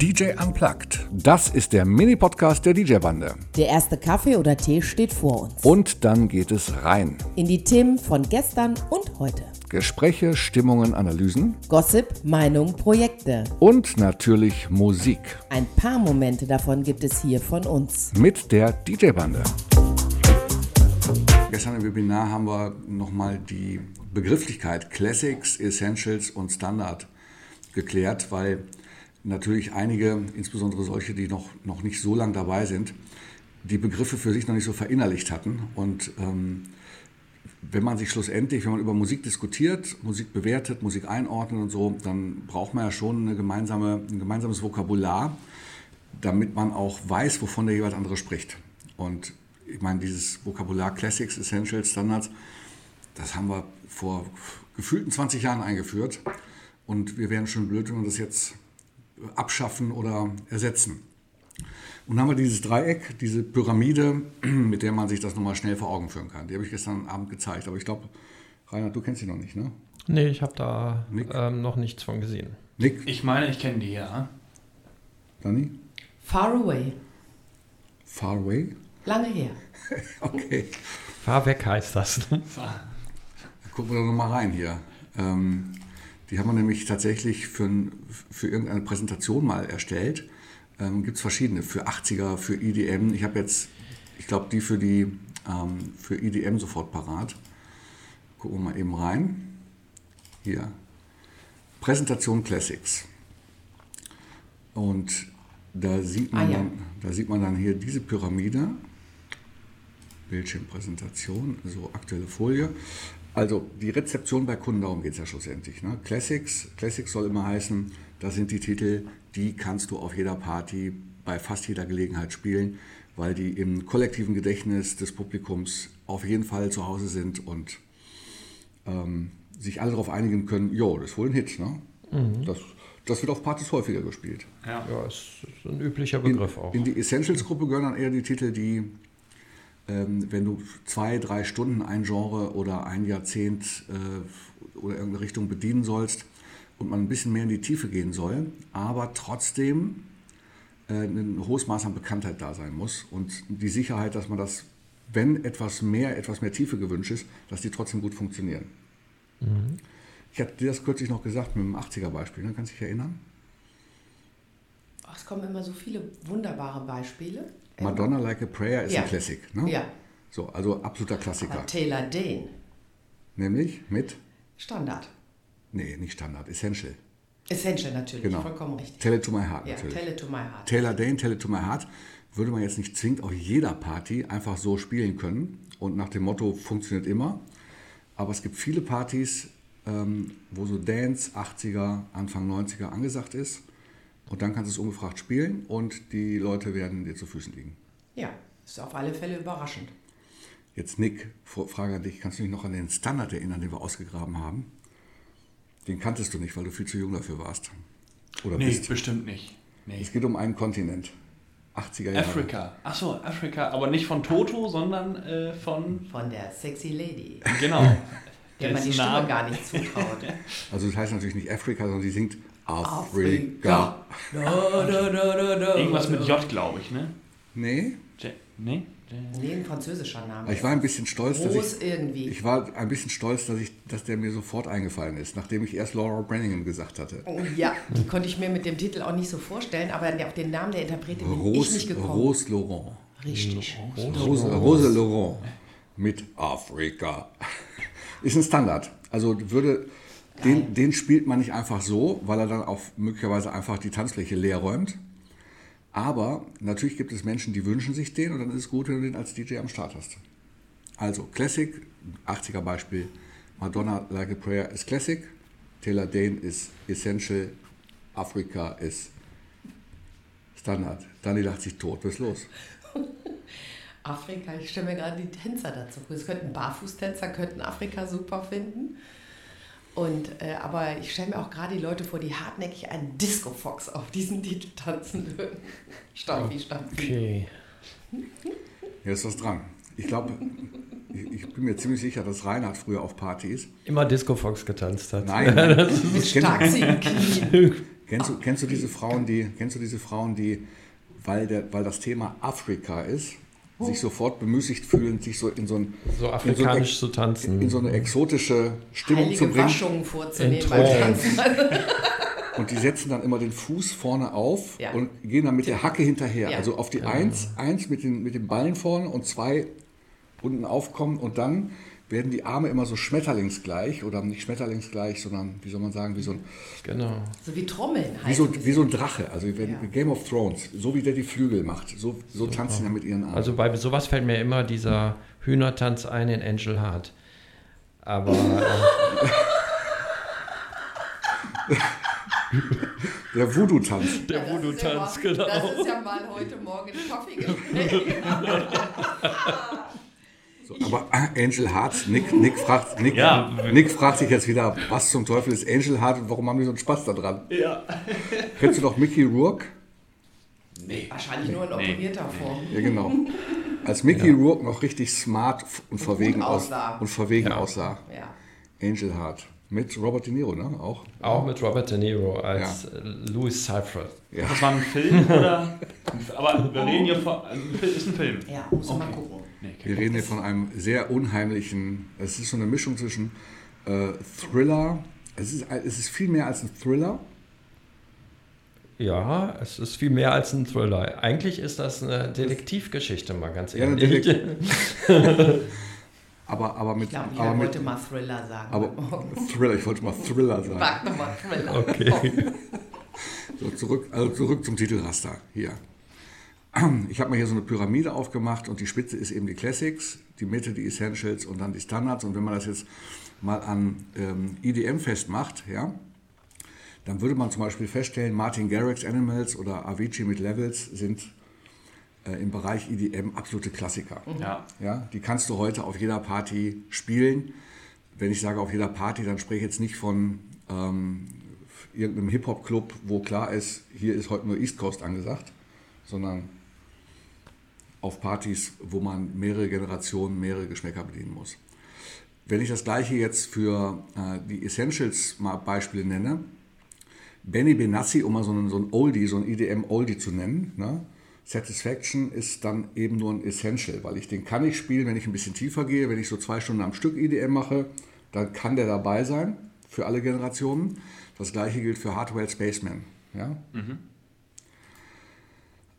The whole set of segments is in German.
DJ Unplugged. Das ist der Mini-Podcast der DJ-Bande. Der erste Kaffee oder Tee steht vor uns. Und dann geht es rein. In die Themen von gestern und heute. Gespräche, Stimmungen, Analysen. Gossip, Meinung, Projekte. Und natürlich Musik. Ein paar Momente davon gibt es hier von uns. Mit der DJ-Bande. Gestern im Webinar haben wir nochmal die Begrifflichkeit Classics, Essentials und Standard geklärt, weil natürlich einige, insbesondere solche, die noch, noch nicht so lange dabei sind, die Begriffe für sich noch nicht so verinnerlicht hatten. Und ähm, wenn man sich schlussendlich, wenn man über Musik diskutiert, Musik bewertet, Musik einordnet und so, dann braucht man ja schon eine gemeinsame, ein gemeinsames Vokabular, damit man auch weiß, wovon der jeweils andere spricht. Und ich meine, dieses Vokabular Classics, Essentials, Standards, das haben wir vor gefühlten 20 Jahren eingeführt. Und wir wären schon blöd, wenn wir das jetzt abschaffen oder ersetzen. Und dann haben wir dieses Dreieck, diese Pyramide, mit der man sich das nochmal schnell vor Augen führen kann. Die habe ich gestern Abend gezeigt. Aber ich glaube, Reinhard, du kennst sie noch nicht, ne? Nee, ich habe da ähm, noch nichts von gesehen. Nick? Ich meine, ich kenne die, ja. Dani? Far Away. Far Away? Lange her. okay. Fahr weg heißt das. Ne? Gucken wir doch nochmal rein hier. Ähm, die haben wir nämlich tatsächlich für, für irgendeine Präsentation mal erstellt. Ähm, Gibt es verschiedene, für 80er, für EDM. Ich habe jetzt, ich glaube, die für die ähm, für EDM sofort parat. Gucken wir mal eben rein. Hier. Präsentation Classics. Und da sieht man, ah, ja. dann, da sieht man dann hier diese Pyramide. Bildschirmpräsentation, so aktuelle Folie. Also die Rezeption bei Kunden, darum geht es ja schlussendlich. Ne? Classics, Classics soll immer heißen, das sind die Titel, die kannst du auf jeder Party bei fast jeder Gelegenheit spielen, weil die im kollektiven Gedächtnis des Publikums auf jeden Fall zu Hause sind und ähm, sich alle darauf einigen können, jo, das ist wohl ein Hit. Ne? Mhm. Das, das wird auf Partys häufiger gespielt. Ja, ja ist, ist ein üblicher Begriff in, auch. In die Essentials-Gruppe gehören dann eher die Titel, die wenn du zwei, drei Stunden ein Genre oder ein Jahrzehnt äh, oder irgendeine Richtung bedienen sollst und man ein bisschen mehr in die Tiefe gehen soll, aber trotzdem äh, ein hohes Maß an Bekanntheit da sein muss und die Sicherheit, dass man das, wenn etwas mehr, etwas mehr Tiefe gewünscht ist, dass die trotzdem gut funktionieren. Mhm. Ich hatte dir das kürzlich noch gesagt mit dem 80er-Beispiel, ne? kannst du dich erinnern? Ach, es kommen immer so viele wunderbare Beispiele. Madonna Like a Prayer ist ja. ein Classic, ne? Ja. So, also absoluter Klassiker. Aber Taylor Dane. Nämlich mit? Standard. Nee, nicht Standard, Essential. Essential natürlich, genau. vollkommen richtig. Tell it to my heart ja, natürlich. Tell it to my heart. Taylor Dane, Tell it to my heart würde man jetzt nicht zwingend auf jeder Party einfach so spielen können und nach dem Motto funktioniert immer. Aber es gibt viele Partys, ähm, wo so Dance 80er, Anfang 90er angesagt ist und dann kannst du es ungefragt spielen und die Leute werden dir zu Füßen liegen. Ja, ist auf alle Fälle überraschend. Jetzt Nick, Frage an dich, kannst du dich noch an den Standard erinnern, den wir ausgegraben haben? Den kanntest du nicht, weil du viel zu jung dafür warst. Oder nee, bist. bestimmt nicht. Nee. Es geht um einen Kontinent. 80er Jahre. Afrika. Achso, Afrika. Aber nicht von Toto, sondern äh, von... Von der Sexy Lady. Genau. der man die Stimme gar nicht zutraut. Also das heißt natürlich nicht Afrika, sondern sie singt Afrika. Irgendwas mit J, glaube ich, ne? Nee. J nee? Nee, ein französischer Name. Ich war ein bisschen stolz, Groß dass ich, irgendwie. ich war ein bisschen stolz, dass ich, dass der mir sofort eingefallen ist, nachdem ich erst Laura Branningham gesagt hatte. Oh, ja, die konnte ich mir mit dem Titel auch nicht so vorstellen, aber auf den Namen der Interpretin bin Rose, ich nicht gekommen. Rose Laurent. Richtig. Rose, Rose, Rose Laurent mit Afrika. Ist ein Standard. Also würde den, den, spielt man nicht einfach so, weil er dann auch möglicherweise einfach die Tanzfläche leer räumt. Aber natürlich gibt es Menschen, die wünschen sich den und dann ist es gut, wenn du den als DJ am Start hast. Also Classic, 80er Beispiel, Madonna Like a Prayer ist Classic, Taylor Dane ist Essential, Afrika ist Standard. Dani lacht sich tot. Was ist los? Afrika, ich stelle mir gerade die Tänzer dazu vor. Es könnten Barfußtänzer, könnten Afrika super finden. Und, äh, aber ich stelle mir auch gerade die Leute vor, die hartnäckig einen Disco-Fox auf diesen Titel tanzen würden. Stampi, Stampi. Okay. Hier ist was dran. Ich glaube, ich, ich, bin mir ziemlich sicher, dass Reinhard früher auf Partys immer Disco Fox getanzt hat. Nein, mit stark Kennst du, kennst du diese Frauen, die, kennst du diese Frauen, die, weil, der, weil das Thema Afrika ist, sich sofort bemüßigt fühlen, sich so in so ein So afrikanisch in so, zu tanzen. in so eine exotische Stimmung Heilige zu bringen. Waschungen vorzunehmen beim. Tanzen. Und die setzen dann immer den Fuß vorne auf Ja. und gehen dann mit der Hacke hinterher. Ja. Also auf die Eins, eins mit, den, mit den Ballen vorne und zwei unten aufkommen und dann werden die Arme immer so schmetterlingsgleich oder nicht schmetterlingsgleich, sondern wie soll man sagen, wie so ein, Genau. So wie Trommeln wie heißt so, wie so ein Drache. Also wenn, Ja. Game of Thrones, so wie der die Flügel macht, so, so tanzen die mit ihren Armen. Also bei sowas fällt mir immer dieser Hühnertanz ein in Angel Heart. Aber äh, der Voodoo-Tanz. der Ja, das ist Voodoo-Tanz, ja mal- genau. Das ist ja mal heute Morgen ein Kaffeegespräch. So, aber Angel Heart, Nick, Nick, fragt, Nick, Ja. Nick fragt sich jetzt wieder, was zum Teufel ist Angel Heart und warum haben die so einen Spaß da dran? Ja. Kennst du doch Mickey Rourke? Wahrscheinlich nur in Nee. operierter Form. Ja, genau. Als Mickey Rourke noch richtig smart und verwegen, aus, aussah. und verwegen Ja. aussah. Ja. Angel Heart. Mit Robert De Niro, ne? Auch. Auch mit Robert De Niro als äh, Louis Cyphre. Ja. Das war ein Film oder? Aber wir reden hier von. Fil- Ist ein Film. Ja, muss man Okay. mal gucken. Nee, Wir reden hier von einem sehr unheimlichen, es ist so eine Mischung zwischen äh, Thriller, es ist, es ist viel mehr als ein Thriller, Ja, es ist viel mehr als ein Thriller. Eigentlich ist das eine Detektivgeschichte, mal ganz Ja, eine ehrlich. aber, aber mit, Ich glaube, ich aber wollte mit mal Thriller sagen. aber. Thriller, ich wollte mal Thriller sagen. Sag doch mal Thriller. Okay. So, zurück, also zurück zum Titelraster. Hier. Ich habe mal hier so eine Pyramide aufgemacht und die Spitze ist eben die Classics, die Mitte die Essentials und dann die Standards. Und wenn man das jetzt mal an ähm, EDM festmacht, ja, dann würde man zum Beispiel feststellen, Martin Garrix Animals oder Avicii mit Levels sind äh, im Bereich EDM absolute Klassiker. Ja. Ja, die kannst du heute auf jeder Party spielen. Wenn ich sage auf jeder Party, dann spreche ich jetzt nicht von ähm, irgendeinem Hip-Hop-Club, wo klar ist, hier ist heute nur East Coast angesagt, sondern auf Partys, wo man mehrere Generationen, mehrere Geschmäcker bedienen muss. Wenn ich das gleiche jetzt für äh, die Essentials mal Beispiele nenne, Benny Benassi, um mal so einen, so Oldie, so ein EDM-Oldie zu nennen, ne? Satisfaction ist dann eben nur ein Essential, weil ich den kann ich spielen, wenn ich ein bisschen tiefer gehe, wenn ich so zwei Stunden am Stück EDM mache, dann kann der dabei sein für alle Generationen. Das gleiche gilt für Hardwell Spaceman. Ja?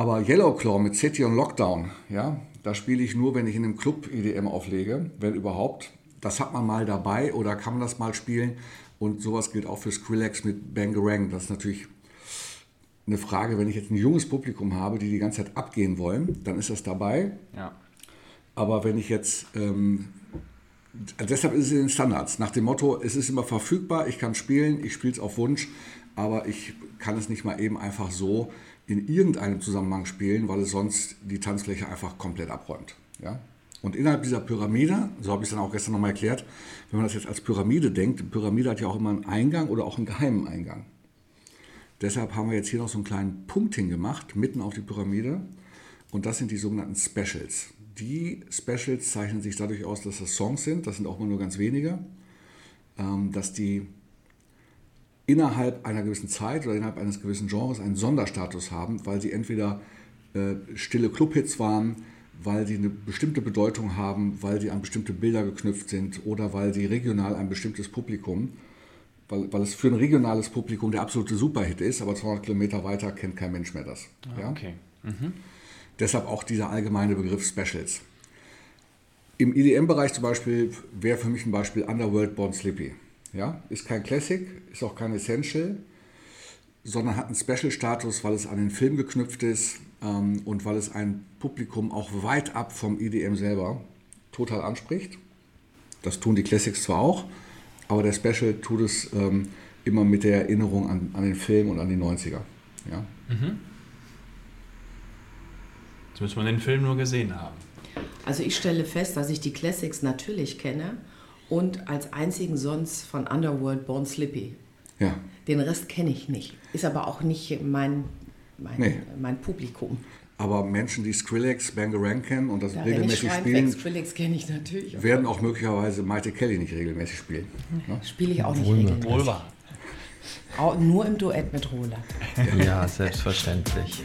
Aber Yellow Claw mit City on Lockdown, ja, da spiele ich nur, wenn ich in einem Club EDM auflege, wenn überhaupt. Das hat man mal dabei oder kann man das mal spielen. Und sowas gilt auch für Skrillex mit Bangarang. Das ist natürlich eine Frage, wenn ich jetzt ein junges Publikum habe, die die ganze Zeit abgehen wollen, dann ist das dabei. Ja. Aber wenn ich jetzt, ähm, deshalb ist es in den Standards, nach dem Motto, es ist immer verfügbar, ich kann spielen, ich spiele es auf Wunsch, aber ich kann es nicht mal eben einfach so in irgendeinem Zusammenhang spielen, weil es sonst die Tanzfläche einfach komplett abräumt. Ja? Und innerhalb dieser Pyramide, so habe ich es dann auch gestern nochmal erklärt, wenn man das jetzt als Pyramide denkt, die Pyramide hat ja auch immer einen Eingang oder auch einen geheimen Eingang. Deshalb haben wir jetzt hier noch so einen kleinen Punkt hingemacht, mitten auf die Pyramide. Und das sind die sogenannten Specials. Die Specials zeichnen sich dadurch aus, dass das Songs sind, das sind auch mal nur ganz wenige, ähm, dass die innerhalb einer gewissen Zeit oder innerhalb eines gewissen Genres einen Sonderstatus haben, weil sie entweder äh, stille Clubhits waren, weil sie eine bestimmte Bedeutung haben, weil sie an bestimmte Bilder geknüpft sind oder weil sie regional ein bestimmtes Publikum, weil, weil es für ein regionales Publikum der absolute Superhit ist, aber 200 Kilometer weiter kennt kein Mensch mehr das. ja? Okay. Deshalb auch dieser allgemeine Begriff Specials. Im EDM-Bereich zum Beispiel wäre für mich ein Beispiel Underworld Born Slippy. Ja? Ist kein Classic, ist auch kein Essential, sondern hat einen Special-Status, weil es an den Film geknüpft ist ähm, und weil es ein Publikum auch weit ab vom EDM selber total anspricht. Das tun die Classics zwar auch, aber der Special tut es ähm, immer mit der Erinnerung an, an den Film und an die 90er. Ja? Jetzt müssen wir den Film nur gesehen haben. Also ich stelle fest, dass ich die Classics natürlich kenne und als einzigen sonst von Underworld Born Slippy. ja. Den Rest kenne ich nicht. Ist aber auch nicht mein, mein, Nee. mein Publikum. Aber Menschen, die Skrillex, Bangarang kennen und das Da regelmäßig spielen. Skrillex kenne ich natürlich. auch. werden auch möglicherweise Maite Kelly nicht regelmäßig spielen. Ne? Spiele ich auch nicht Wohl regelmäßig. Wohl wahr. Auch nur im Duett mit Roland. Ja, selbstverständlich.